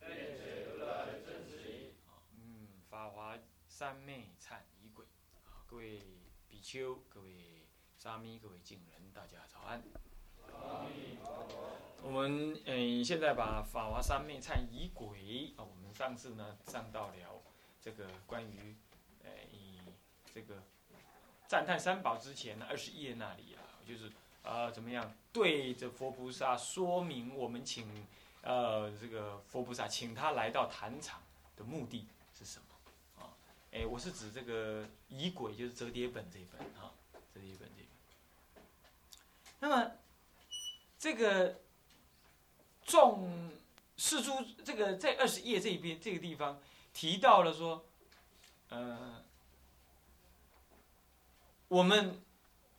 辩解如来真实义。嗯，法华三昧忏仪轨，各位比丘、各位沙弥、各位敬人，大家早安。我们嗯，现在把法华三昧忏仪轨啊，我们上次呢上到了这个关于呃以这个赞叹三宝之前呢二十页那里啊，就是呃怎么样对着佛菩萨说明我们请呃这个佛菩萨请他来到坛场的目的是什么啊？哎，我是指这个仪轨，就是折叠本这一本啊，折叠本这一本。那么这个。众世诸这个在二十页这边这个地方提到了说，呃，我们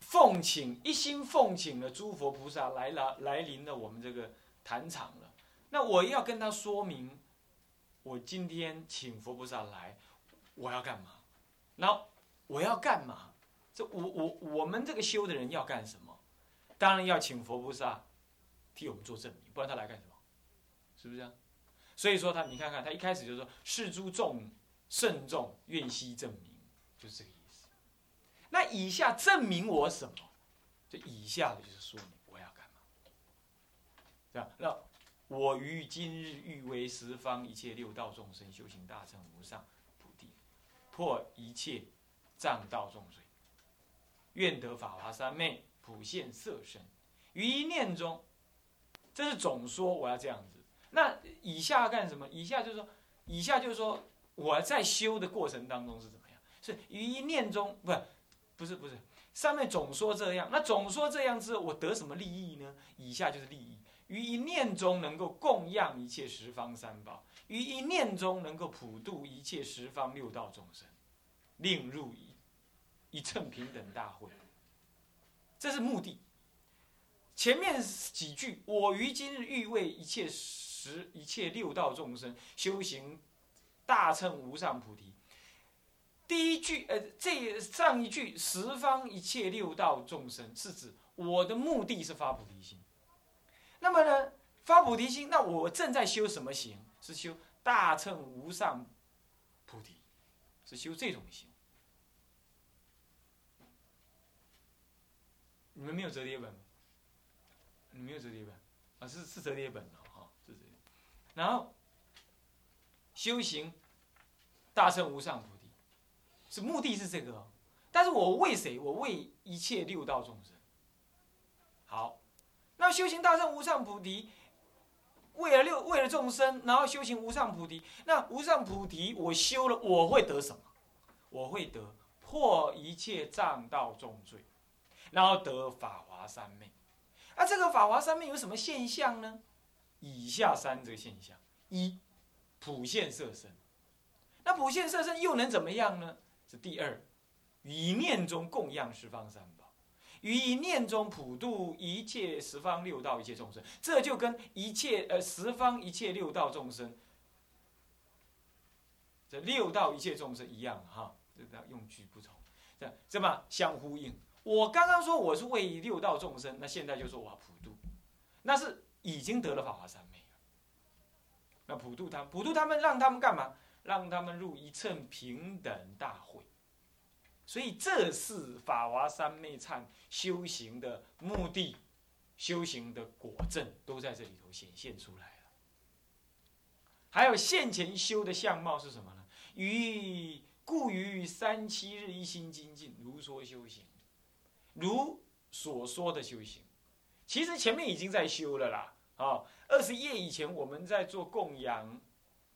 奉请一心奉请了诸佛菩萨来了来临了我们这个坛场，那我要跟他说明，我今天请佛菩萨来，我要干嘛？那我要干嘛？这我我我们这个修的人要干什么？当然要请佛菩萨。替我们做证明，不然他来干什么？是不是啊？所以说他，你看看他一开始就说：“是诸众慎重，愿悉证明。”就是这个意思。那以下证明我什么？这以下的就是说明我要干嘛？这样，那我于今日欲为十方一切六道众生修行大乘无上菩提，破一切障道众罪，愿得法华三昧普现色身，于一念中。这是总说我要这样子，那以下干什么？以下就是说，以下就是说我在修的过程当中是怎么样？是于一念中，不是，不是不是，上面总说这样，那总说这样之后，我得什么利益呢？以下就是利益，于一念中能够供养一切十方三宝，于一念中能够普度一切十方六道众生，令入一一乘平等大会，这是目的。前面几句，我于今日欲为一切十一切六道众生修行大乘无上菩提。第一句，呃，这上一句十方一切六道众生是指我的目的是发菩提心。那么呢，发菩提心，那我正在修什么行？是修大乘无上菩提，是修这种行。你们没有折叠本？你没有折叠本啊？是是折叠本的哈，是折叠。然后修行大乘无上菩提，是目的是这个。但是我为谁？我为一切六道众生。好，那修行大圣无上菩提，为了六为了众生，然后修行无上菩提。那无上菩提我修了，我会得什么？我会得破一切障道重罪，然后得法华三昧。那这个法华三昧有什么现象呢？以下三个现象：一，普现色身。那普现色身又能怎么样呢？是第二，于念中供养十方三宝，于一念中普度一切十方六道一切众生。这就跟一切呃十方一切六道众生，这六道一切众生一样哈，这个用句不同，这这么相呼应。我刚刚说我是为六道众生，那现在就说我普度，那是已经得了法华三昧。那普度他们，普度他们，让他们干嘛？让他们入一乘平等大会。所以这是法华三昧忏修行的目的，修行的果证都在这里头显现出来了。还有现前修的相貌是什么呢？于故于三七日一心精进，如说修行。如所说的修行，其实前面已经在修了啦。啊，二十页以前我们在做供养，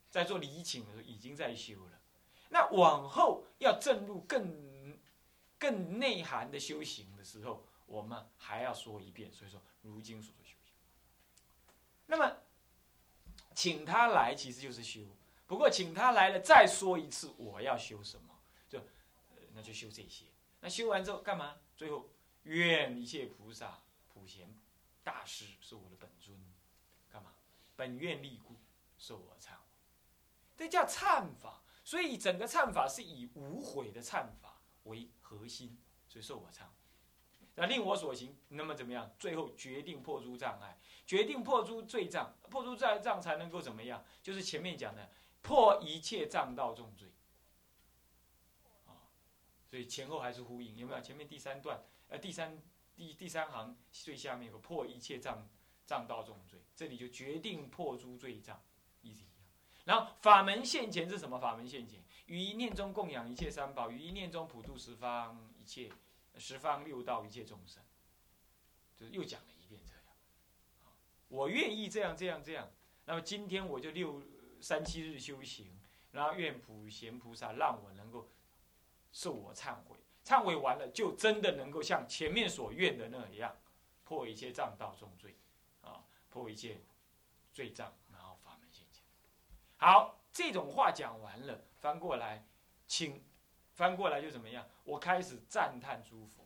在做礼请的时候已经在修了。那往后要正入更更内涵的修行的时候，我们还要说一遍。所以说，如今所说修行。那么请他来其实就是修。不过请他来了，再说一次我要修什么，就，那就修这些。那修完之后干嘛？最后愿一切菩萨普贤大师是我的本尊，干嘛？本愿力故，受我忏。这叫忏法。所以整个忏法是以无悔的忏法为核心，所以受我唱。那令我所行，那么怎么样？最后决定破诸障碍，决定破诸罪障，破诸障障才能够怎么样？就是前面讲的。破一切障道重罪，啊，所以前后还是呼应，有没有？前面第三段，呃，第三第第三行最下面有个破一切障障道重罪，这里就决定破诸罪障，意思一样。然后法门现前是什么？法门现前，于一念中供养一切三宝，于一念中普度十方一切十方六道一切众生，就是又讲了一遍这样。我愿意这样这样这样，那么今天我就六。三七日修行，然后愿普贤菩萨让我能够受我忏悔，忏悔完了就真的能够像前面所愿的那样，破一切障道重罪，啊，破一切罪障，然后法门现前。好，这种话讲完了，翻过来，请翻过来就怎么样？我开始赞叹诸佛，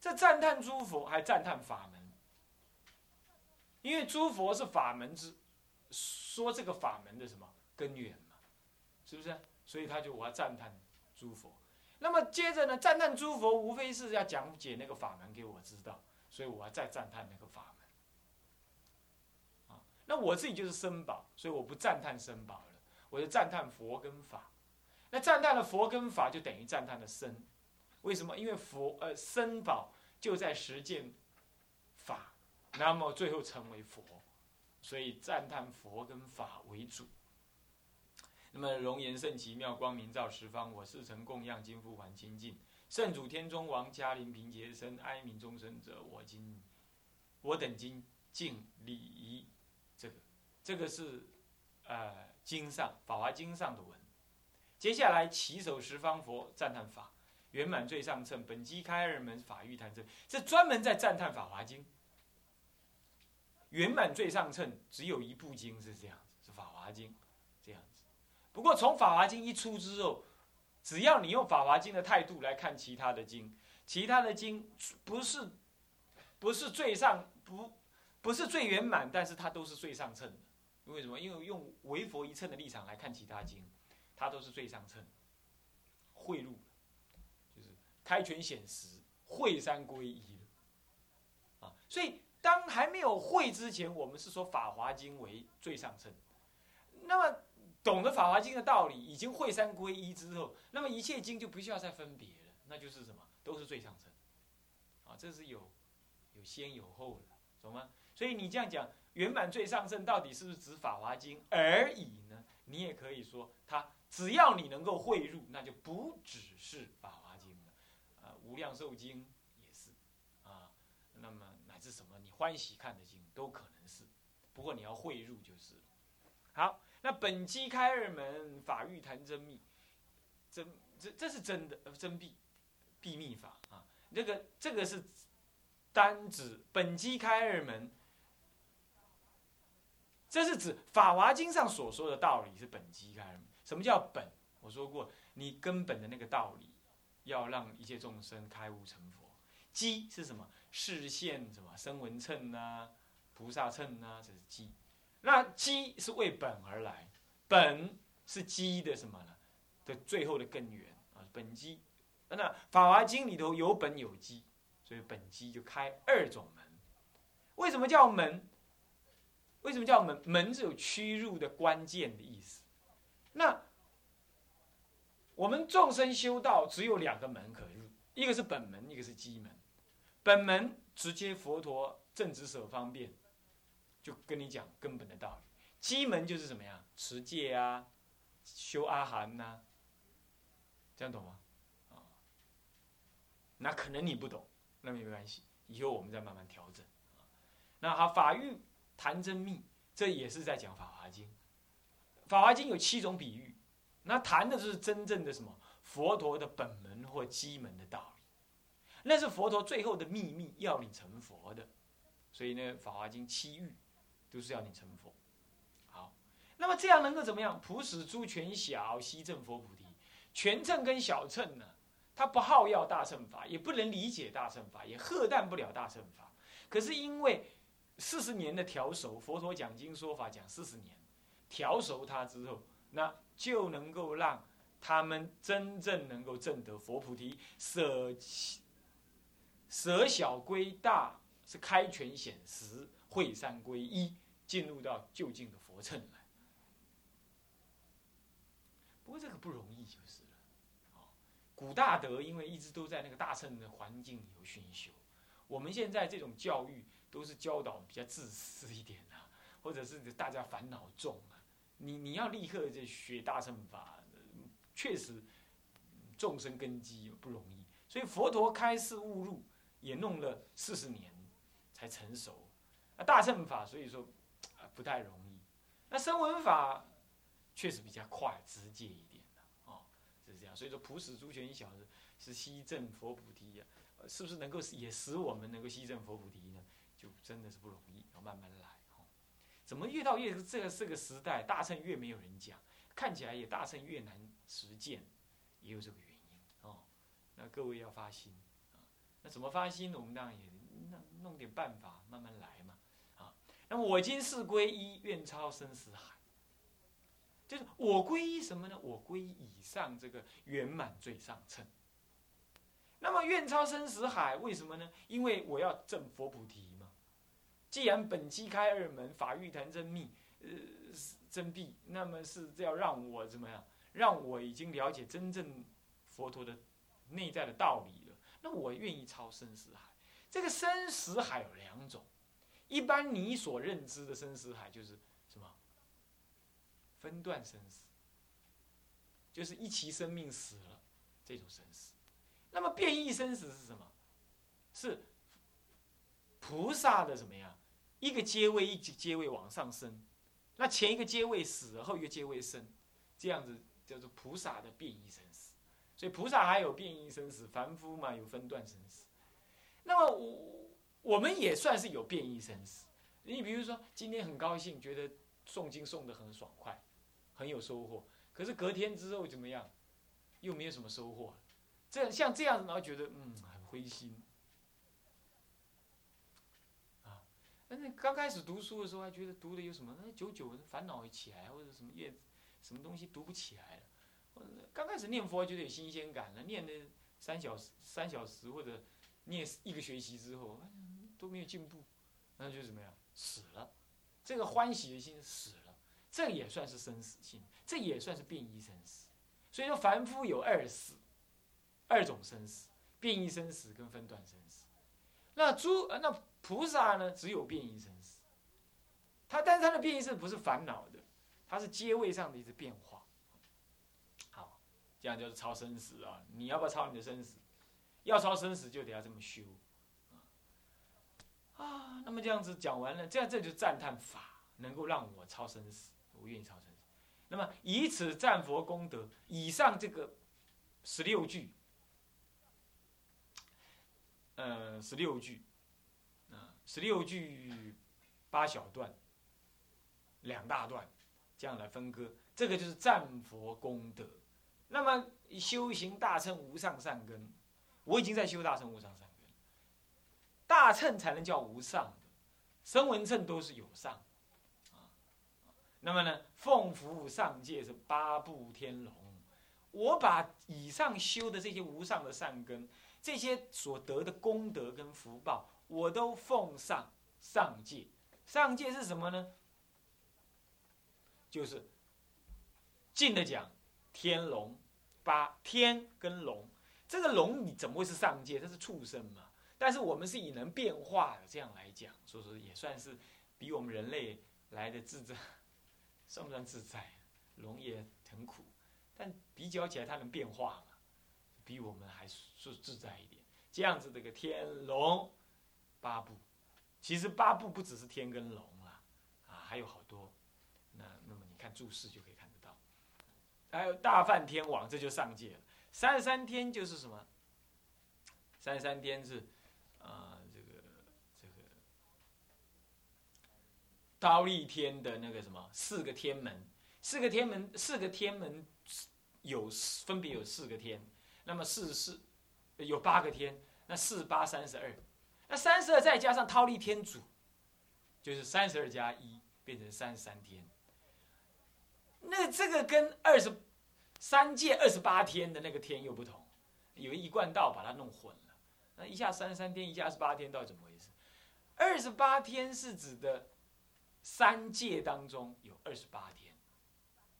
这赞叹诸佛还赞叹法门，因为诸佛是法门之。说这个法门的什么根源嘛，是不是？所以他就我要赞叹诸佛。那么接着呢，赞叹诸佛无非是要讲解那个法门给我知道，所以我要再赞叹那个法门。啊，那我自己就是僧宝，所以我不赞叹僧宝，我就赞叹佛跟法。那赞叹了佛跟法，就等于赞叹了僧。为什么？因为佛呃僧宝就在实践法，那么最后成为佛。所以赞叹佛跟法为主。那么容颜甚奇妙，光明照十方。我世成供养，今复还清净。圣主天中王，嘉陵平劫身，哀悯众生者，我今我等今敬礼仪。这个这个是呃经上《法华经》上的文。接下来起手十方佛赞叹法圆满最上乘，本机开二门法欲谈真，这专门在赞叹《法华经》。圆满最上乘只有一部经是这样子，是《法华经》这样子。不过从《法华经》一出之后，只要你用《法华经》的态度来看其他的经，其他的经不是不是最上不不是最圆满，但是它都是最上乘。为什么？因为用唯佛一乘的立场来看其他经，它都是最上乘。贿赂就是开权显实，会三归一啊，所以。当还没有会之前，我们是说《法华经》为最上乘。那么懂得《法华经》的道理，已经会三归一之后，那么一切经就不需要再分别了，那就是什么？都是最上乘。啊，这是有有先有后了，懂吗？所以你这样讲，圆满最上乘到底是不是指《法华经》而已呢？你也可以说，它只要你能够汇入，那就不只是《法华经》了。啊，《无量寿经》也是。啊，那么。乃至什么？你欢喜看得经都可能是，不过你要汇入就是。好，那本机开二门，法欲谈真密，真这这是真的真谛秘密法啊。这个这个是单指本机开二门，这是指法华经上所说的道理是本机开二门。什么叫本？我说过，你根本的那个道理，要让一切众生开悟成佛。机是什么？视线什么？声闻称呐，菩萨称呐，这是机。那机是为本而来，本是机的什么呢？的最后的根源啊，本机。那《法华经》里头有本有机，所以本机就开二种门。为什么叫门？为什么叫门？门是有屈入的关键的意思。那我们众生修道只有两个门可入，一个是本门，一个是机门。本门直接佛陀正直舍方便，就跟你讲根本的道理。机门就是什么呀？持戒啊，修阿含呐，这样懂吗？啊，那可能你不懂，那没关系，以后我们再慢慢调整。那好，法欲谈真密，这也是在讲法华经。法华经有七种比喻，那谈的就是真正的什么？佛陀的本门或基门的道理。那是佛陀最后的秘密，要你成佛的。所以呢，《法华经》七喻，都是要你成佛。好，那么这样能够怎么样？普使诸权小，悉证佛菩提。权乘跟小乘呢，他不好要大乘法，也不能理解大乘法，也喝淡不了大乘法。可是因为四十年的调熟，佛陀讲经说法讲四十年，调熟他之后，那就能够让他们真正能够证得佛菩提，舍舍小归大，是开权显实，会三归一，进入到就近的佛乘来。不过这个不容易，古大德因为一直都在那个大乘的环境里有熏修，我们现在这种教育。都是教导比较自私一点啊，或者是大家烦恼重啊。你你要立刻就学大乘法，确实众生根基不容易。所以佛陀开示悟入也弄了四十年才成熟。啊，大乘法所以说不太容易。那声闻法确实比较快直接一点，所以说普使诸权一小时是西正佛菩提呀，是不是能够也使我们能够西正佛菩提呢？就真的是不容易，要慢慢来哦。怎么越到越这个这个时代，大乘越没有人讲，看起来也大乘越难实践，也有这个原因哦。那各位要发心啊。那怎么发心？我们当然也弄弄点办法，慢慢来嘛啊。那么我今是归一，愿超生死海。就是我归依什么呢？我归以上这个圆满最上乘。那么愿超生死海，为什么呢？因为我要证佛菩提嘛。既然本机开二门，法欲谈真密，呃，真谛，那么是要让我怎么样？让我已经了解真正佛陀的内在的道理了。那我愿意超生死海。这个生死海有两种，一般你所认知的生死海就是？分段生死，就是一期生命死了这种生死。那么变异生死是什么？是菩萨的怎么样？一个阶位一级阶位往上升，那前一个阶位死，后一个阶位生，这样子叫做菩萨的变异生死。所以菩萨还有变异生死，凡夫嘛有分段生死。那么我我们也算是有变异生死。你比如说今天很高兴，觉得诵经诵得很爽快，很有收获。可是隔天之后怎么样，又没有什么收获。这样像这样，然后觉得嗯很灰心啊。那刚开始读书的时候，还觉得读的有什么？那久久烦恼一起来，或者什么业，什么东西读不起来了。刚开始念佛觉得有新鲜感了，念的三小时、三小时或者念一个学期之后，都没有进步，那就怎么样？死了。这个欢喜的心死了，这也算是生死性，这也算是变异生死。所以说，凡夫有二死，二种生死：变异生死跟分段生死。那诸那。菩萨呢，只有变异生死。他，但是他的变异生不是烦恼的，他是阶位上的一次变化。好，这样就是超生死啊！你要不要超你的生死？要超生死，就得要这么修。啊，那么这样子讲完了，这样这就赞叹法能够让我超生死，不愿意超生。那么以此赞佛功德，以上这个十六句，呃，十六句。十六句八小段，两大段，这样来分割，这个就是赞佛功德。那么修行大乘无上善根，我已经在修大乘无上善根，大乘才能叫无上的，声闻乘都是有上。啊，那么呢，奉福上界是八部天龙，我把以上修的这些无上的善根，这些所得的功德跟福报。我都奉上上界，上界是什么呢？就是近的讲，天龙八天跟龙，这个龙你怎么会是上界？它是畜生嘛。但是我们是以能变化的这样来讲，所以说也算是比我们人类来的自在，算不算自在？龙也很苦，但比较起来它能变化嘛，比我们还是自在一点。这样子这个天龙。八部，其实八部不只是天跟龙啦，啊，还有好多。那那么你看注释就可以看得到。还有大梵天王，这就上界了。三十三天就是什么？三十三天是，啊，这个这个刀立天的那个什么四个天门，四个天门，四个天门有分别有四个天，那么四四有八个天，那四八三十二，那三十二再加上忉利天主，就是三十二加一变成三十三天。那这个跟二十三届二十八天的那个天又不同，有一贯道把它弄混了。那一下三十三天，一下二十八天，到底怎么回事？二十八天是指的三界当中有二十八天，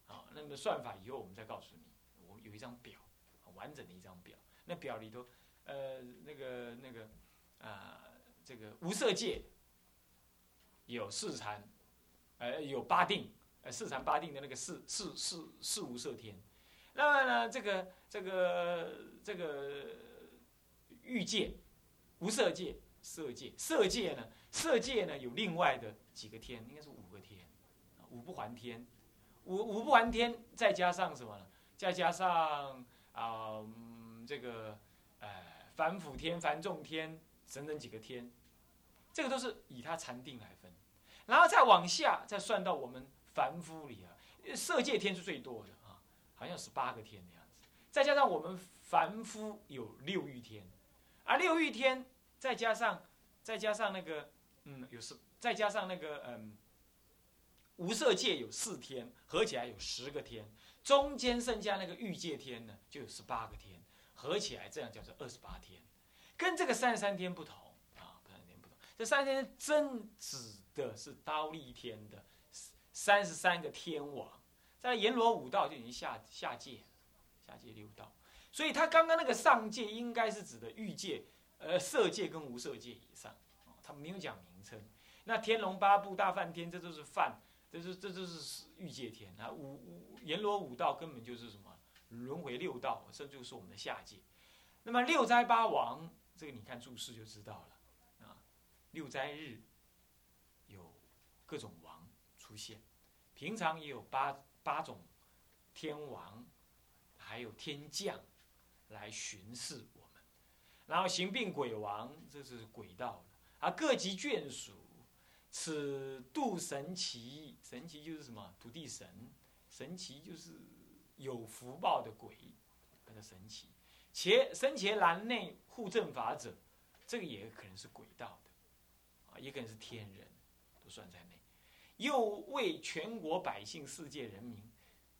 啊，那么算法以后我们再告诉你。我有一张表，完整的一张表。那表里头，呃，那个那个啊，这个无色界有四禅，呃，有八定。呃，四禅八定的那个四四四四无色天，那么呢，这个这个这个欲界、无色界、色界、色界呢，色界呢有另外的几个天，应该是五个天，五不还天，五五不还天，再加上什么呢？再加上啊，这个呃，凡辅天、凡众天整整几个天，这个都是以它禅定来分，然后再往下再算到我们。凡夫里啊，色界天是最多的啊，好像十八个天的样子。再加上我们凡夫有六欲天，啊，六欲天再加上再加上那个嗯，有十，再加上那个嗯，无色界有四天，合起来有十个天。中间剩下那个欲界天呢，就有十八个天，合起来这样叫做二十八天。跟这个三十三天不同啊，三十天不同。这三十天真指的是刀立天的。三十三个天王，在阎罗五道就已经下下界，下界六道，所以他刚刚那个上界应该是指的欲界、呃色界跟无色界以上，他没有讲名称。那天龙八部、大梵天，这都是梵，这是这都是欲界天啊。五五阎罗五道根本就是什么轮回六道，这就是我们的下界。那么六灾八王，这个你看注释就知道了啊。六灾日有各种王。出现，平常也有八八种天王，还有天将来巡视我们，然后行病鬼王，这是鬼道的，啊，各级眷属，此度神奇，神奇就是什么土地神，神奇就是有福报的鬼，那个神奇，且生前栏内护正法者，这个也可能是鬼道的，啊，也可能是天人，都算在内。又为全国百姓、世界人民，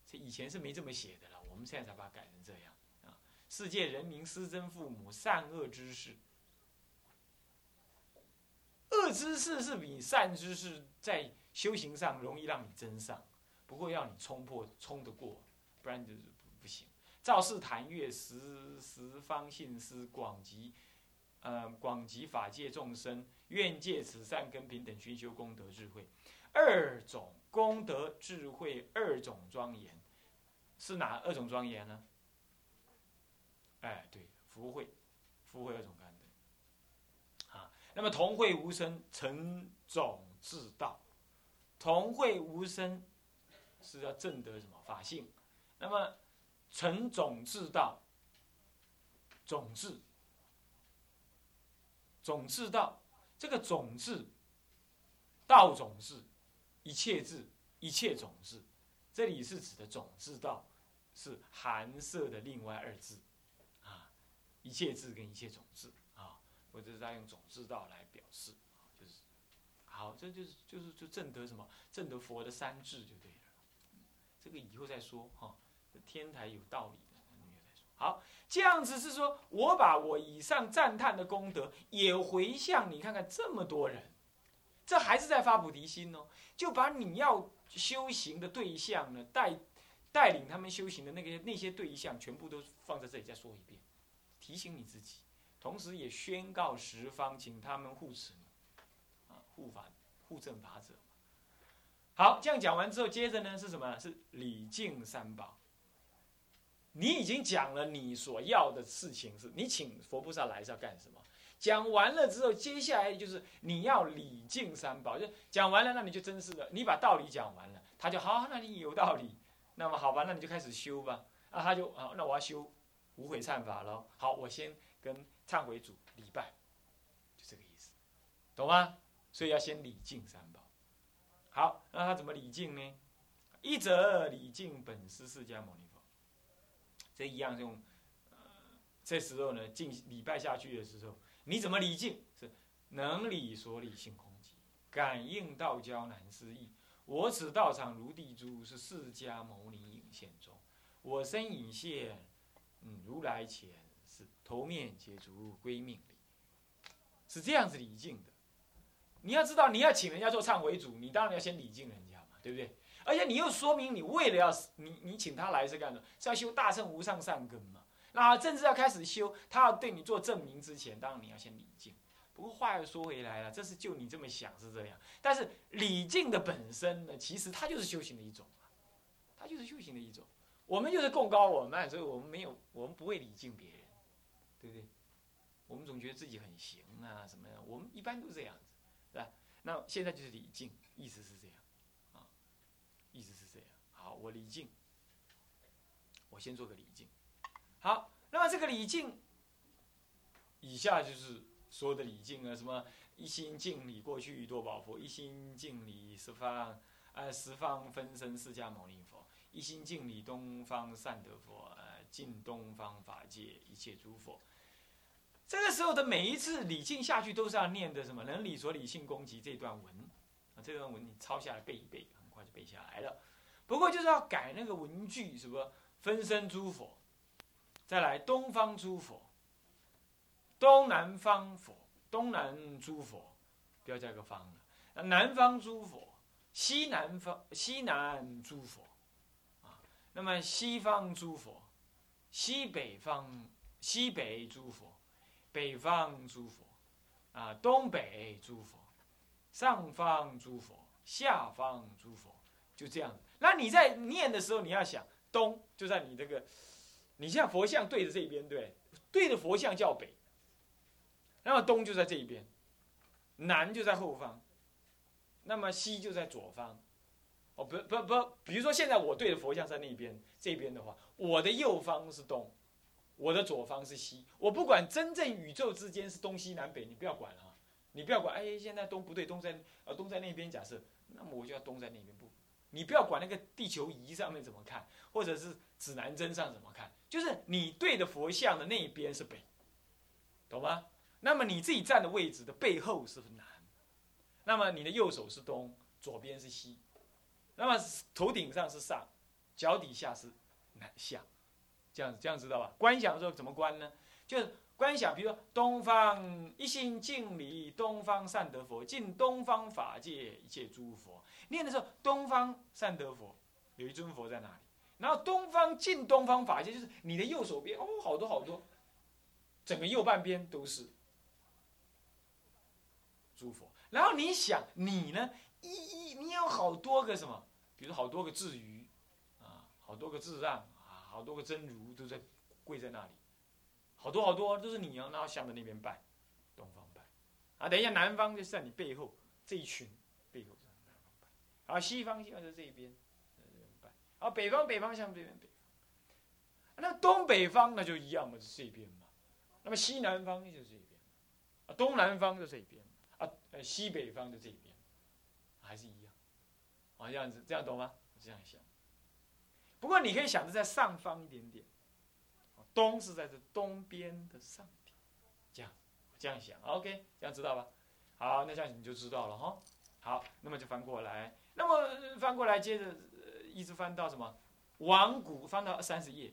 这以前是没这么写的了，我们现在才把它改成这样啊！世界人民师真父母善恶之事，知识是比善知识在修行上容易让你增上，不过要你冲破、冲得过，不然就是不行。赵氏谈月十十方信师广集，呃，广集法界众生，愿借此善根平等寻修功德智慧。二种功德智慧，二种庄严，是哪二种庄严呢？哎，对，福慧，福慧二种。那么同会无生成种智道，同会无生是要证得什么法性？那么成种智道，种智，种智道，这个种智，道种智。一切智，一切种子，这里是指的种子道，是寒色的另外二字，啊，一切智跟一切种子啊，或者是在用种子道来表示，就是，好，这就是就是就正得什么，正得佛的三智就对了，这个以后再说哈，天台有道理的，以后再说。好，这样子是说我把我以上赞叹的功德也回向你看看，这么多人。这还是在发菩提心哦，就把你要修行的对象呢，带带领他们修行的那个那些对象，全部都放在这里再说一遍，提醒你自己，同时也宣告十方，请他们护持，啊，护法护正法者。好，这样讲完之后，接着呢是什么？是礼敬三宝。你已经讲了你所要的事情，是你请佛菩萨来是要干什么？讲完了之后，接下来就是你要礼敬三宝。就讲完了，那你就真是的，你把道理讲完了，他就好，那你有道理。那么好吧，那你就开始修吧。啊，他就啊，那我要修无悔忏法喽。好，我先跟忏悔主礼拜，就这个意思，懂吗？所以要先礼敬三宝。好，那他怎么礼敬呢？一则礼敬本师释迦牟尼佛，这一样用。这时候呢，敬礼拜下去的时候，你怎么礼敬？是能礼所礼性空寂，感应道交难思议。我此道场如地珠，是释迦牟尼影现中。我身影现，嗯，如来前头面皆足归命礼，是这样子礼敬的。你要知道，你要请人家做忏悔主，你当然要先礼敬人家嘛，对不对？而且你又说明你为了要你你请他来是干什么？是要修大乘无上善根嘛。那正式要开始修，他要对你做证明之前，当然你要先礼敬。不过话又说回来了，这是就你这么想是这样，但是礼敬的本身呢，其实它就是修行的一种它就是修行的一种。我们就是共高我慢，所以我们没有，我们不会礼敬别人，对不对？我们总觉得自己很行啊，什么的，我们一般都这样子，是吧？那现在就是礼敬，意思是这样，啊，意思是这样。好，我礼敬，我先做个礼敬。好，那么这个礼敬，以下就是所有的礼敬啊，什么一心敬礼过去多宝佛，一心敬礼十方，呃十方分身释迦牟尼佛，一心敬礼东方善德佛，呃敬东方法界一切诸佛。这个时候的每一次礼敬下去，都是要念的什么？能礼所礼性攻击这段文，啊这段文你抄下来背一背，很快就背下来了。不过就是要改那个文句，什么分身诸佛。再来东方诸佛，东南方佛，东南诸佛，不要加个方了。南方诸佛，西南方西南诸佛，啊，那么西方诸佛，西北方西北诸佛，北方诸佛，啊，东北诸佛，上方诸佛，下方诸佛，就这样。那你在念的时候，你要想东就在你这个。你像佛像对着这边，对，对着佛像叫北，那么东就在这一边，南就在后方，那么西就在左方。哦，不不不，比如说现在我对着佛像在那边，这边的话，我的右方是东，我的左方是西。我不管真正宇宙之间是东西南北，你不要管啊，你不要管。哎，现在东不对，东在呃东在那边，假设，那么我就要东在那边不？你不要管那个地球仪上面怎么看，或者是指南针上怎么看。就是你对着佛像的那一边是北，懂吗？那么你自己站的位置的背后是南，那么你的右手是东，左边是西，那么头顶上是上，脚底下是南下，这样子这样知道吧？观想的时候怎么观呢？就是观想，比如说东方一心敬礼东方善德佛，敬东方法界一切诸佛。念的时候，东方善德佛有一尊佛在哪里？然后东方敬东方法界，就是你的右手边哦，好多好多，整个右半边都是诸佛。然后你想你呢，一一你有好多个什么，比如好多个智鱼啊，好多个智让，好多个真如都在跪在那里，好多好多都是你哦，然后向着那边拜，东方拜啊。等一下南方就是在你背后这一群背后南方拜，啊西方西方在这一边。啊，北方北方向这边北方，那东北方那就一样嘛，是这边嘛。那么西南方就是这边，啊，东南方就这边，啊，呃，西北方就这边，还是一样，啊，这样子，这样懂吗？这样想。不过你可以想着在上方一点点，东是在这东边的上边，这样，这样想，OK，这样知道吧？好，那这样你就知道了哈。好，那么就翻过来，那么翻过来接着。一直翻到什么？往古翻到三十页，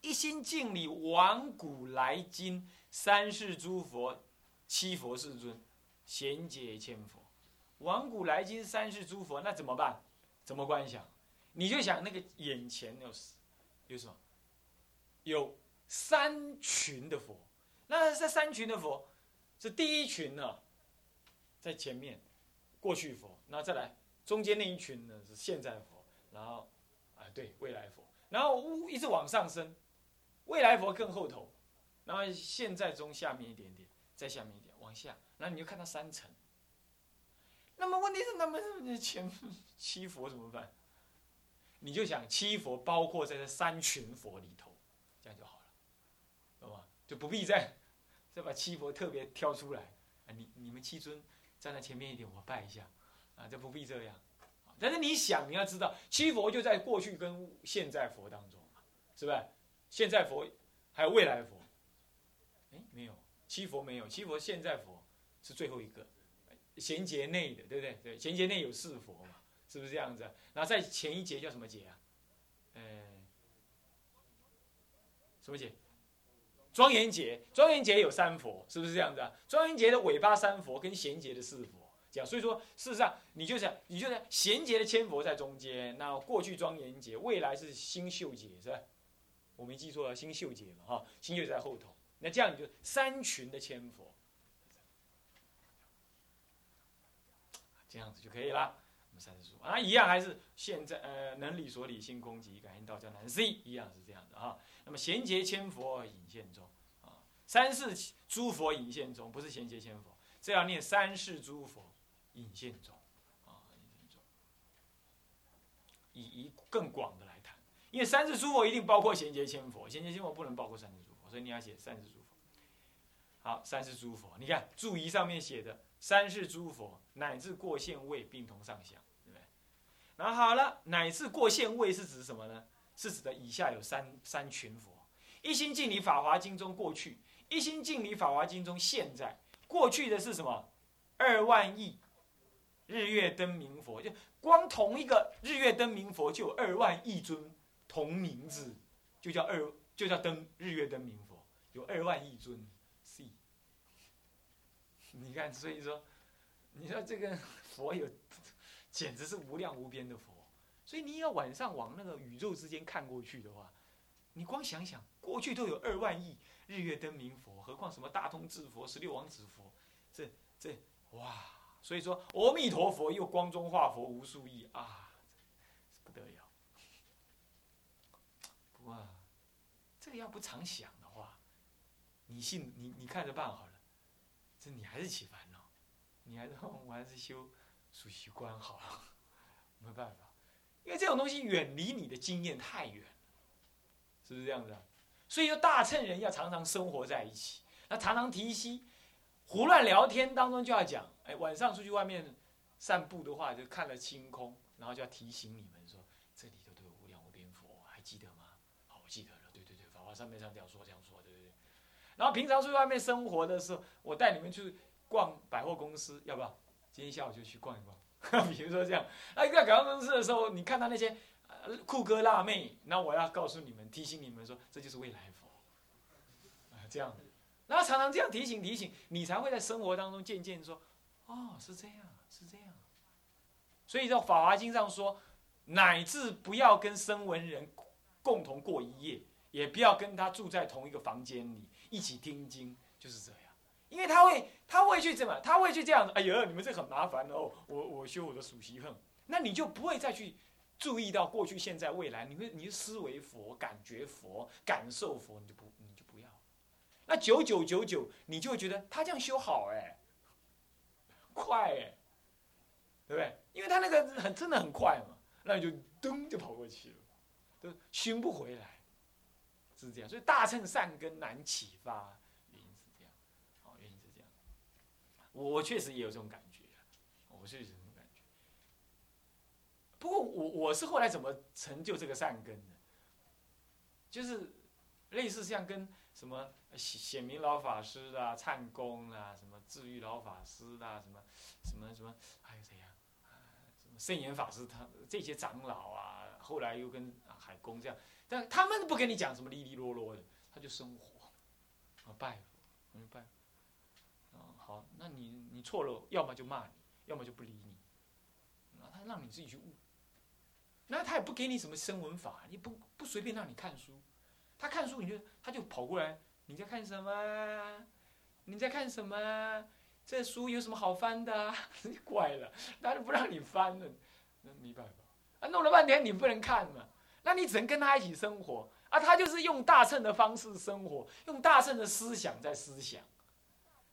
一心敬礼往古来今三世诸佛，七佛世尊，贤解千佛。往古来今三世诸佛，那怎么办？怎么观想？你就想那个眼前有有什么？有三群的佛。那这三群的佛，是第一群呢，在前面，过去佛。那再来中间那一群呢，是现在佛。然后，啊，对，未来佛，然后呜一直往上升，未来佛更后头，然后现在中下面一点点，再下面一点，往下，然后你就看到三层。那么问题是，那么前七佛怎么办？你就想七佛包括在这三群佛里头，这样就好了，懂吗？就不必再再把七佛特别挑出来，啊，你你们七尊站在前面一点，我拜一下，啊，这不必这样。但是你想，你要知道，七佛就在过去跟现在佛当中是不是？现在佛还有未来佛？哎，没有，七佛没有，七佛现在佛是最后一个，贤劫内的，对不对？对，贤劫内有四佛嘛，是不是这样子？然后在前一节叫什么节啊？呃，什么节？庄严节，庄严节有三佛，是不是这样子啊？庄严节的尾巴三佛跟贤劫的四佛。这样，所以说，事实上，你就想，你就在贤劫的千佛在中间，那过去庄严节，未来是星宿节，是吧？我没记错，星宿节嘛，哈，星宿在后头。那这样你就三群的千佛，这样子就可以了。我们三十数啊，一样还是现在呃，能理所理，性空即感应道叫难 C，一样是这样的啊。那么贤劫千佛隐现中啊，三世诸佛隐现中，不是贤劫千佛，这要念三世诸佛。引现中，啊，引现中，以以更广的来谈，因为三世诸佛一定包括贤劫千佛，贤劫千佛不能包括三世诸佛，所以你要写三世诸佛。好，三世诸佛，你看注仪上面写的三世诸佛乃至过现位并同上相，对不对？然后好了，乃至过现位是指什么呢？是指的以下有三三群佛：一心敬礼法华经中过去，一心敬礼法华经中现在。过去的是什么？二万亿。日月灯明佛，就光同一个日月灯明佛就有二万亿尊同名字，就叫二就叫灯日月灯明佛，有二万亿尊。你看，所以说，你说这个佛有，简直是无量无边的佛。所以你要晚上往那个宇宙之间看过去的话，你光想想，过去都有二万亿日月灯明佛，何况什么大通智佛、十六王子佛，这这哇！所以说，阿弥陀佛又光中化佛无数亿啊，不得了。不过，这个要不常想的话，你信你你看着办好了。这你还是起烦恼，你还是我还是修数习观好了，没办法，因为这种东西远离你的经验太远，是不是这样子啊？所以说，大乘人要常常生活在一起，那常常提息。胡乱聊天当中就要讲，哎，晚上出去外面散步的话，就看了星空，然后就要提醒你们说，这里头都有无量无边佛，还记得吗？好，我记得了，对对对，法华上面上这样说这样说，对不对？然后平常出去外面生活的时候，我带你们去逛百货公司，要不要？今天下午就去逛一逛。比如说这样，啊，在百货公司的时候，你看到那些酷哥辣妹，那我要告诉你们，提醒你们说，这就是未来佛，啊，这样。然后常常这样提醒提醒，你才会在生活当中渐渐说，哦，是这样，是这样。所以在《法华经》上说，乃至不要跟声闻人共同过一夜，也不要跟他住在同一个房间里一起听经，就是这样。因为他会，他会去怎么？他会去这样。哎呀，你们这很麻烦哦。我我修我的属习恨，那你就不会再去注意到过去、现在、未来。你会，你思维佛、感觉佛、感受佛，你就不。你就不要那九九九九，你就会觉得他这样修好哎，快哎，对不对？因为他那个很真的很快嘛，那你就噔就跑过去了，都寻不回来，是这样。所以大乘善根难启发，原因是这样，好，原因是这样。我确实也有这种感觉，我确实有这种感觉。不过我我是后来怎么成就这个善根的？就是类似像跟什么。显显明老法师啊，忏公啊，什么治愈老法师啊，什么什么什么，还有谁呀？什么圣严法师，他这些长老啊，后来又跟海公这样，但他们不跟你讲什么利利落落的，他就生活，啊拜，明拜，啊好，那你你错了，要么就骂你，要么就不理你，那他让你自己去悟，那他也不给你什么声闻法，你不不随便让你看书，他看书你就他就跑过来。你在看什么？你在看什么？这书有什么好翻的？怪了，他就不让你翻了，那没办法。啊，弄了半天你不能看嘛，那你只能跟他一起生活啊。他就是用大乘的方式生活，用大乘的思想在思想。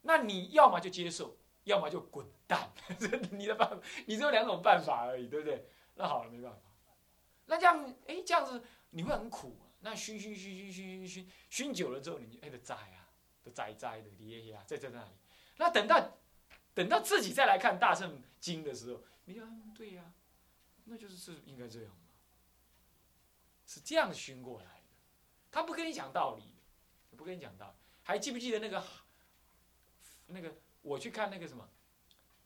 那你要么就接受，要么就滚蛋，你的办法，你只有两种办法而已，对不对？那好了，没办法。那这样，哎，这样子你会很苦、那熏熏熏熏熏熏熏熏久了之后，你就哎的栽啊，的栽栽的，你呀，在在那里。那等到等到自己再来看大圣经的时候，你就对呀、那就是是应该这样。是这样熏过来的。他不跟你讲道理，不跟你讲道理。还记不记得那个那个我去看那个什么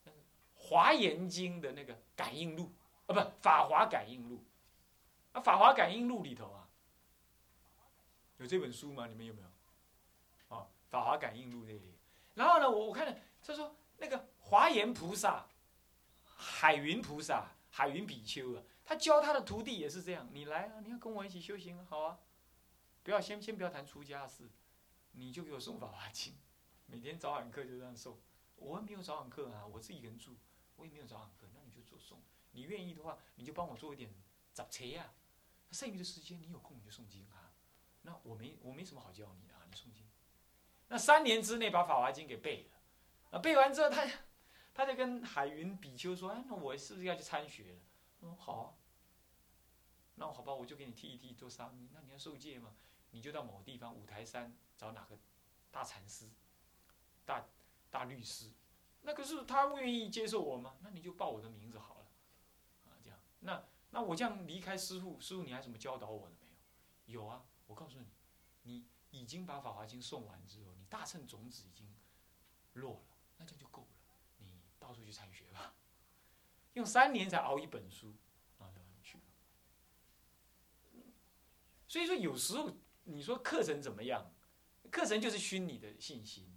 《华严经》的那个感应录啊，不，《法华感应录》啊，《法华感应录》里头啊，有这本书吗？你们有没有？啊，《法华感应录》那里。然后呢，我我看了，他说那个华严菩萨、海云菩萨、海云比丘啊，他教他的徒弟也是这样。你来啊，你要跟我一起修行，好啊，不要先先不要谈出家事，你就给我送《法华经》，每天早晚课就这样送。我没有早晚课啊，我自己一个人住，我也没有早晚课，那你就做送。你愿意的话，你就帮我做一点早车呀。剩余的时间你有空你就诵经啊。那我没我没什么好教你的啊，你诵经。那三年之内把《法华经》给背了，啊，背完之后他，他就跟海云比丘说：“哎，那我是不是要去参学了？”好啊。那好吧，我就给你剃一剃做沙弥。那你要受戒嘛，你就到某个地方五台山找哪个大禅师、大大律师。那可是他愿意接受我吗？那你就报我的名字好了，啊，这样。那那我这样离开师傅，师傅你还什么教导我的没有？有啊，我告诉你，你。已经把《法华经》送完之后，你大乘种子已经落了，那这样就够了。你到处去参学吧，用三年才熬一本书，啊，去。所以说，有时候你说课程怎么样？课程就是熏你的信心。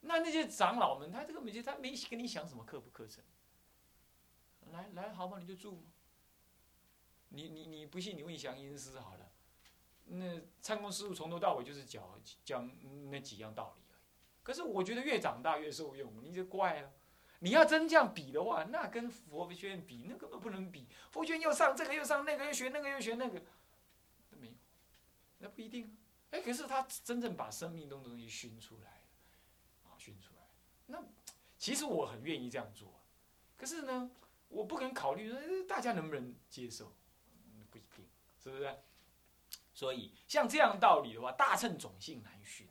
那那些长老们，他这个没他没跟你想什么课不课程。来来，好嘛，你就住。你你你不信，你问祥音师好了。那参公师傅从头到尾就是讲讲那几样道理而已。可是我觉得越长大越受用，你就怪了。你要真这样比的话，那跟佛学院比，那根本不能比。佛学院又上这个又上那个，又学那个又学那个，没有，那不一定。啊哎，可是他真正把生命中的东西熏出来啊，熏出来。那其实我很愿意这样做，可是呢，我不肯考虑说大家能不能接受，不一定，是不是？所以像这样道理的话，大乘种性难熏，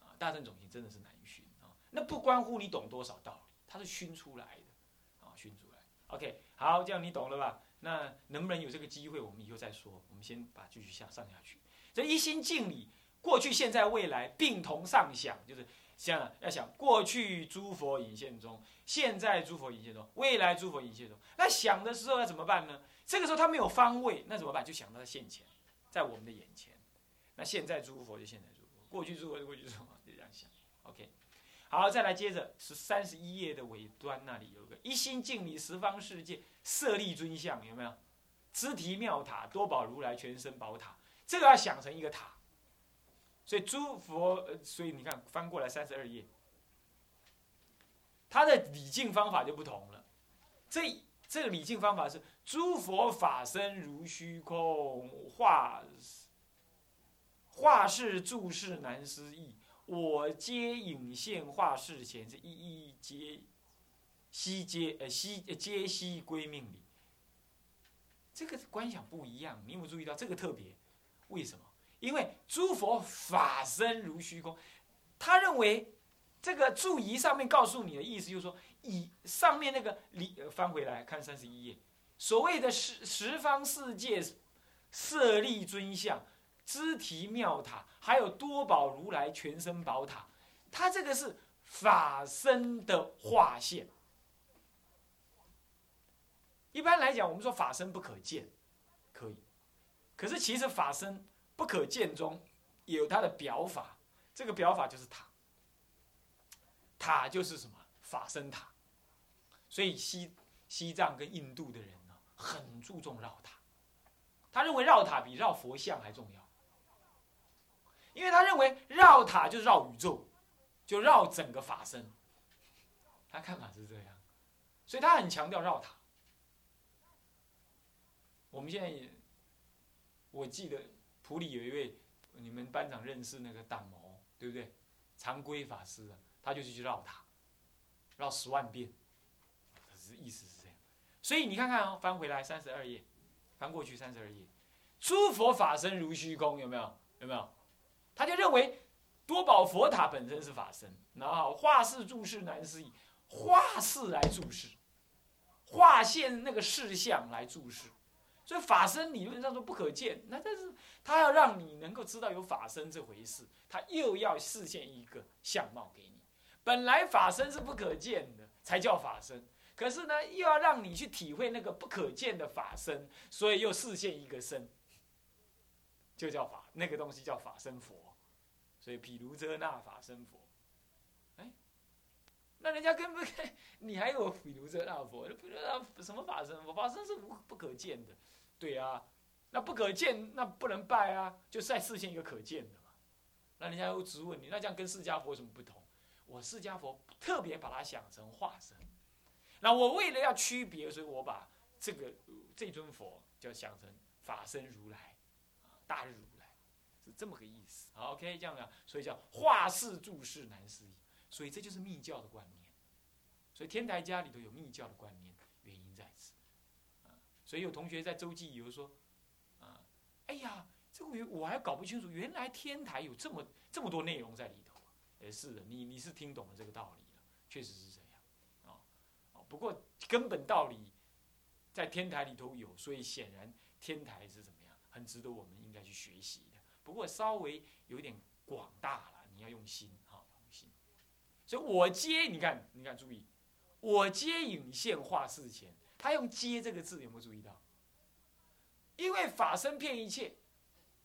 啊，大乘种性真的是难熏啊。那不关乎你懂多少道，它是熏出来的，啊，熏出来。OK，好，这样你懂了吧？那能不能有这个机会，我们以后再说。我们先把继续下上下去。这一心敬礼，过去、现在、未来并同上想，就是想要想过去诸佛隐现中，现在诸佛隐现中，未来诸佛隐现中。那想的时候要怎么办呢？这个时候他没有方位，那怎么办？就想到他现前。在我们的眼前，那现在诸佛就现在诸佛，过去诸佛就过去诸佛，就这样想。OK，好，再来接着是三十一页的尾端那里有个一心敬礼十方世界舍利尊像，有没有？知提妙塔多宝如来全身宝塔，这个要想成一个塔。所以诸佛，所以你看翻过来三十二页，它的礼敬方法就不同了。这这个礼敬方法是。诸佛法身如虚空，化化世注释难思议。我皆隐现化世前，这一一皆悉皆呃悉皆悉归命里。这个观想不一样，你有没有注意到这个特别？为什么？因为诸佛法身如虚空，他认为这个注仪上面告诉你的意思，就是说以上面那个里翻回来看三十一页。所谓的十十方世界设立尊像、支提妙塔，还有多宝如来全身宝塔，它这个是法身的化现。一般来讲，我们说法身不可见，可以，可是其实法身不可见中有它的表法，这个表法就是塔。塔就是什么法身塔，所以西西藏跟印度的人呢。很注重绕塔，他认为绕塔比绕佛像还重要，因为他认为绕塔就是绕宇宙，就绕整个法身。他看法是这样，所以他很强调绕塔。我们现在也，我记得普里有一位你们班长认识那个党毛，对不对？常规法师啊，他就是去绕塔，绕十万遍，是意思是这样。所以你看看哦，翻回来三十二页，翻过去三十二页，诸佛法身如虚空，有没有？有没有？他就认为多宝佛塔本身是法身，然后化世注释难思议，画事来注释，画现那个事项来注释。所以法身理论上说不可见，那但是他要让你能够知道有法身这回事，他又要示现一个相貌给你。本来法身是不可见的，才叫法身。可是呢，又要让你去体会那个不可见的法身，所以又示现一个身，就叫法，那个东西叫法身佛。所以毗卢遮那法身佛，哎，那人家跟不跟你还有毗卢遮那佛？不知道什么法身佛？法身是无不可见的。对啊，那不可见，那不能拜啊，就再示现一个可见的嘛。那人家又质问你，那这样跟释迦佛有什么不同？我释迦佛特别把它想成化身，那我为了要区别，所以我把这个这尊佛就想成法身如来，大日如来，这么个意思。，OK，这样啊，所以叫化世注释难思议，所以这就是密教的观念。所以天台家里头有密教的观念，原因在此。所以有同学在周记有说，啊，哎呀，这个我我还搞不清楚，原来天台有这么这么多内容在里头。也是的，你你是听懂了这个道理了，确实是这样，啊，不过根本道理在天台里头有，所以显然天台是怎么样，很值得我们应该去学习的。不过稍微有点广大了，你要用心，哈，用心。所以我接，你看，你看，注意，我接引现化事前。他用“接”这个字，有没有注意到？因为法身骗一切，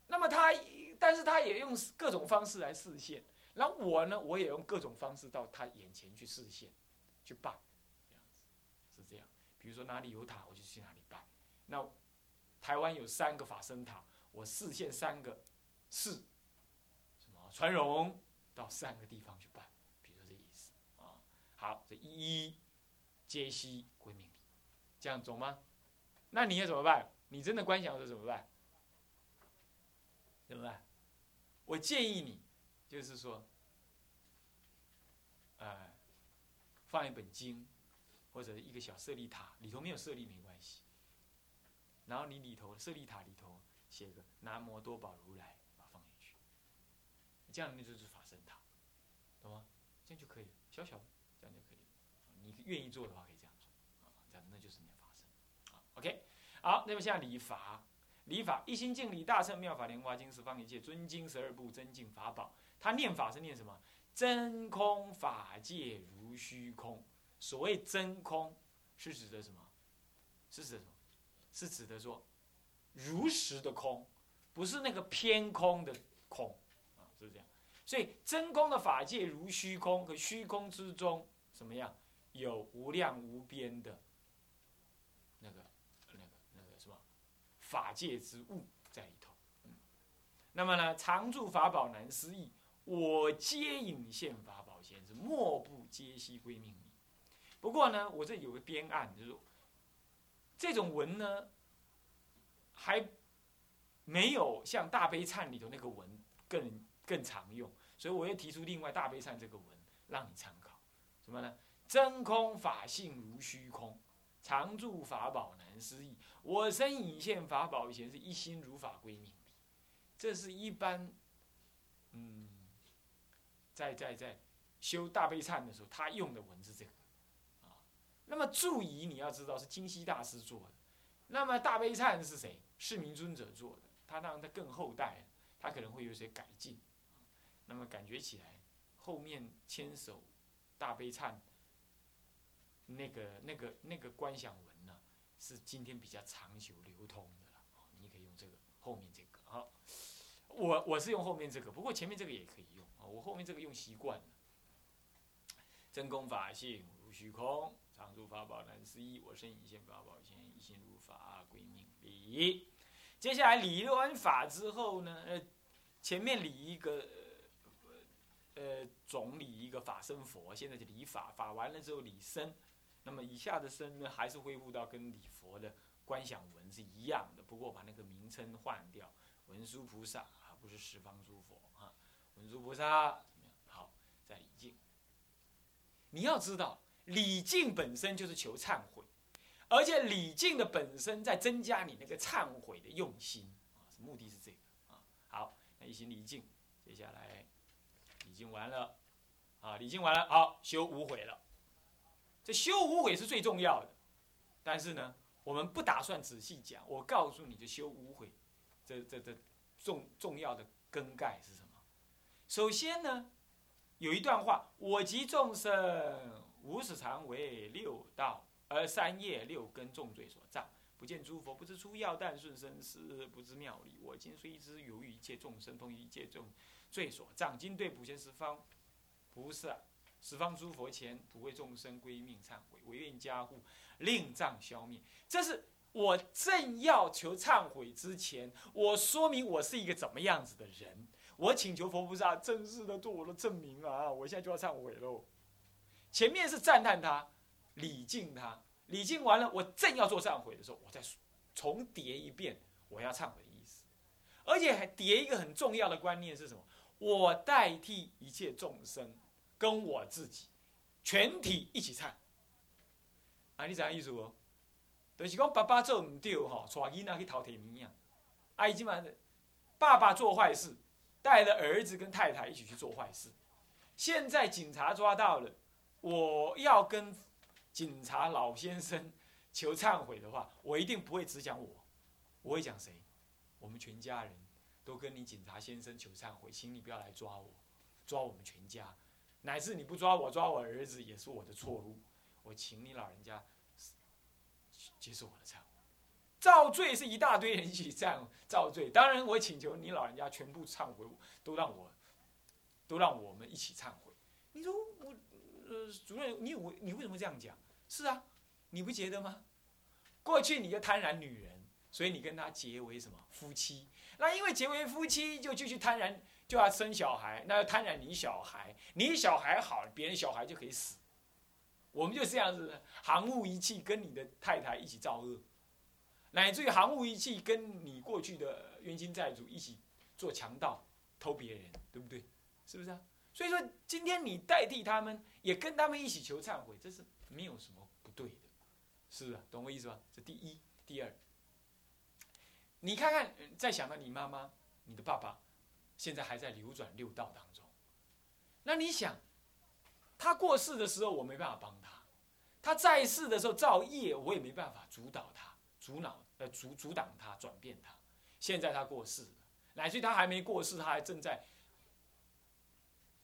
那么他，但是他也用各种方式来示现。然后我呢，我也用各种方式到他眼前去示现，去拜，这样子是这样。比如说哪里有塔，我就去哪里拜。那台湾有三个法身塔，我示现三个寺，什么传荣到三个地方去办，比如说这意思啊。好，这一一皆悉归命。这样懂吗？那你要怎么办？你真的观想是怎么办？怎么办？我建议你，就是说，呃，放一本经，或者一个小舍利塔，里头没有舍利没关系。然后你里头舍利塔里头写个南无多宝如来，这样那就是法身塔，懂吗？这样就可以了，小小的，这样就可以了。你愿意做的话，可以这样做，啊，这样那就是你。OK，好，那么现在礼法，礼法一心敬礼大乘妙法莲华经十方一切尊经十二部真净法宝。他念法是念什么？真空法界如虚空。所谓真空，是指的什么？是指的什么？是指的说如实的空，不是那个偏空的空是这样。所以真空的法界如虚空，和虚空之中什么样？有无量无边的那个、那个、那个什么。法界之物在里头，那么呢，常住法宝难思议，我皆引现法宝先是莫不皆悉归命你。不过呢，我这有个编案，就是这种文呢，还没有像大悲忏里头那个文更更常用，所以我又提出另外大悲忏这个文让你参考。什么呢？真空法性如虚空。常住法宝难思议，我身引现法宝以前是一心如法归命，这是一般，嗯，在在在修大悲忏的时候，他用的文字这个，啊，那么注仪你要知道是金溪大师做的，那么大悲忏是谁？是明尊者做的，他让他更后代，他可能会有些改进，那么感觉起来后面牵手大悲忏。那个、那个、那个观想文呢，是今天比较长久流通的了。你可以用这个后面这个啊，我我是用后面这个，不过前面这个也可以用啊。我后面这个用习惯了。真空法性如虚空，常住法宝难思议。我身一现法宝现，一心如法归命理。接下来理完法之后呢，呃，前面理一个呃总理一个法身佛，现在就理法，法完了之后理身。那么以下的身呢，还是恢复到跟礼佛的观想文是一样的，不过把那个名称换掉，文殊菩萨啊不是十方诸佛啊。文殊菩萨好，在礼敬。你要知道，礼敬本身就是求忏悔，而且礼敬的本身在增加你那个忏悔的用心啊，目的是这个啊。好，那一心礼敬，接下来完了啊，礼经完了，好，修无悔了。这修无悔是最重要的。但是呢，我们不打算仔细讲。我告诉你，就修无悔，这这这重重要的根盖是什么？首先呢，有一段话：我及众生无始常为六道，而三业六根重罪所障。不见诸佛，不知出药但顺生死，不知妙理。我今虽知有于一切众生，同于一切众罪所障。今对普贤十方菩萨、十方诸佛前，普为众生归命忏悔，唯愿加护，令障消灭。这是我正要求忏悔之前，我说明我是一个怎么样子的人。我请求佛菩萨正式的做我的证明啊！我现在就要忏悔喽。前面是赞叹他，礼敬他。礼敬完了，我正要做忏悔的时候，我再重叠一遍我要忏悔的意思，而且还叠一个很重要的观念是什么？我代替一切众生，跟我自己，全体一起忏。啊，你怎样意思哦？就是讲爸爸做唔对吼，带囡仔去偷铁米啊！啊，已经嘛，爸爸做坏事，带着儿子跟太太一起去做坏事。现在警察抓到了，我要跟。警察老先生求忏悔的话，我一定不会只讲我，我会讲谁？我们全家人都跟你警察先生求忏悔，请你不要来抓我，抓我们全家，乃至你不抓我，抓我儿子也是我的错误。我请你老人家接受我的忏悔。造罪是一大堆人一起样 造罪，当然我请求你老人家全部忏悔，都让我，都让我们一起忏悔。你说我？呃，主任，你为你为什么这样讲？是啊，你不觉得吗？过去你就贪婪女人，所以你跟他结为什么夫妻？那因为结为夫妻，就继续贪婪，就要生小孩，那要贪婪你小孩，你小孩好，别人小孩就可以死。我们就这样子，行务一气跟你的太太一起造恶，乃至于行务一气跟你过去的冤亲债主一起做强盗，偷别人，对不对？是不是啊？所以说，今天你代替他们，也跟他们一起求忏悔，这是没有什么不对的，是不是？懂我意思吧？这第一，第二，你看看，再想到你妈妈、你的爸爸，现在还在流转六道当中，那你想，他过世的时候我没办法帮他，他在世的时候造业我也没办法主导他、阻挠、呃阻阻挡他、转变他。现在他过世了，乃至他还没过世，他还正在。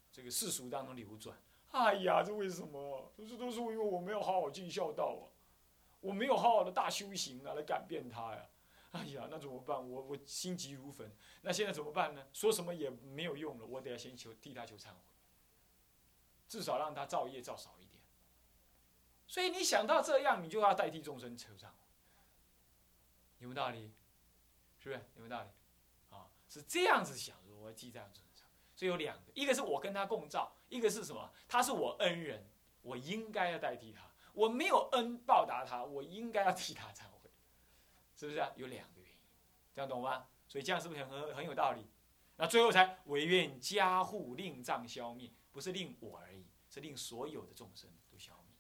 这个世俗当中流转，哎呀，这为什么？这都是因为我没有好好尽孝道啊，我没有好好的大修行啊，来改变他呀。哎呀，那怎么办？我我心急如焚。那现在怎么办呢？说什么也没有用了，我得要先求替他求忏悔，至少让他造业造少一点。所以你想到这样，你就要代替众生求忏悔，有没道理？是不是有没道理？啊，是这样子想的，我记这样子。所以有两个，一个是我跟他共造，一个是什么？他是我恩人，我应该要代替他。我没有恩报答他，我应该要替他忏，是不是啊？有两个原因，这样懂吗？所以这样是不是很很有道理？那最后才唯愿加护令障消灭，不是令我而已，是令所有的众生都消灭。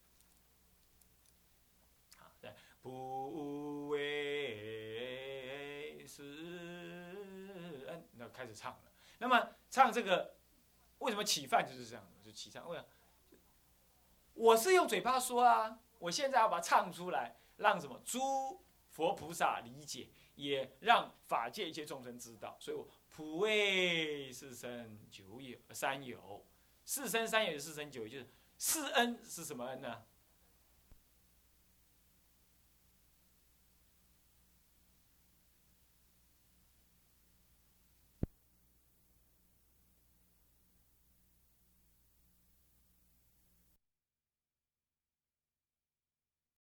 好，对，不为是恩，那开始唱了。那么唱这个，为什么起饭就是这样？就起唱，为什么？我是用嘴巴说啊，我现在要把它唱出来，让什么诸佛菩萨理解，也让法界一切众生知道。所以我普为四生九有三有，四生三有四生九有，就是四恩是什么恩呢？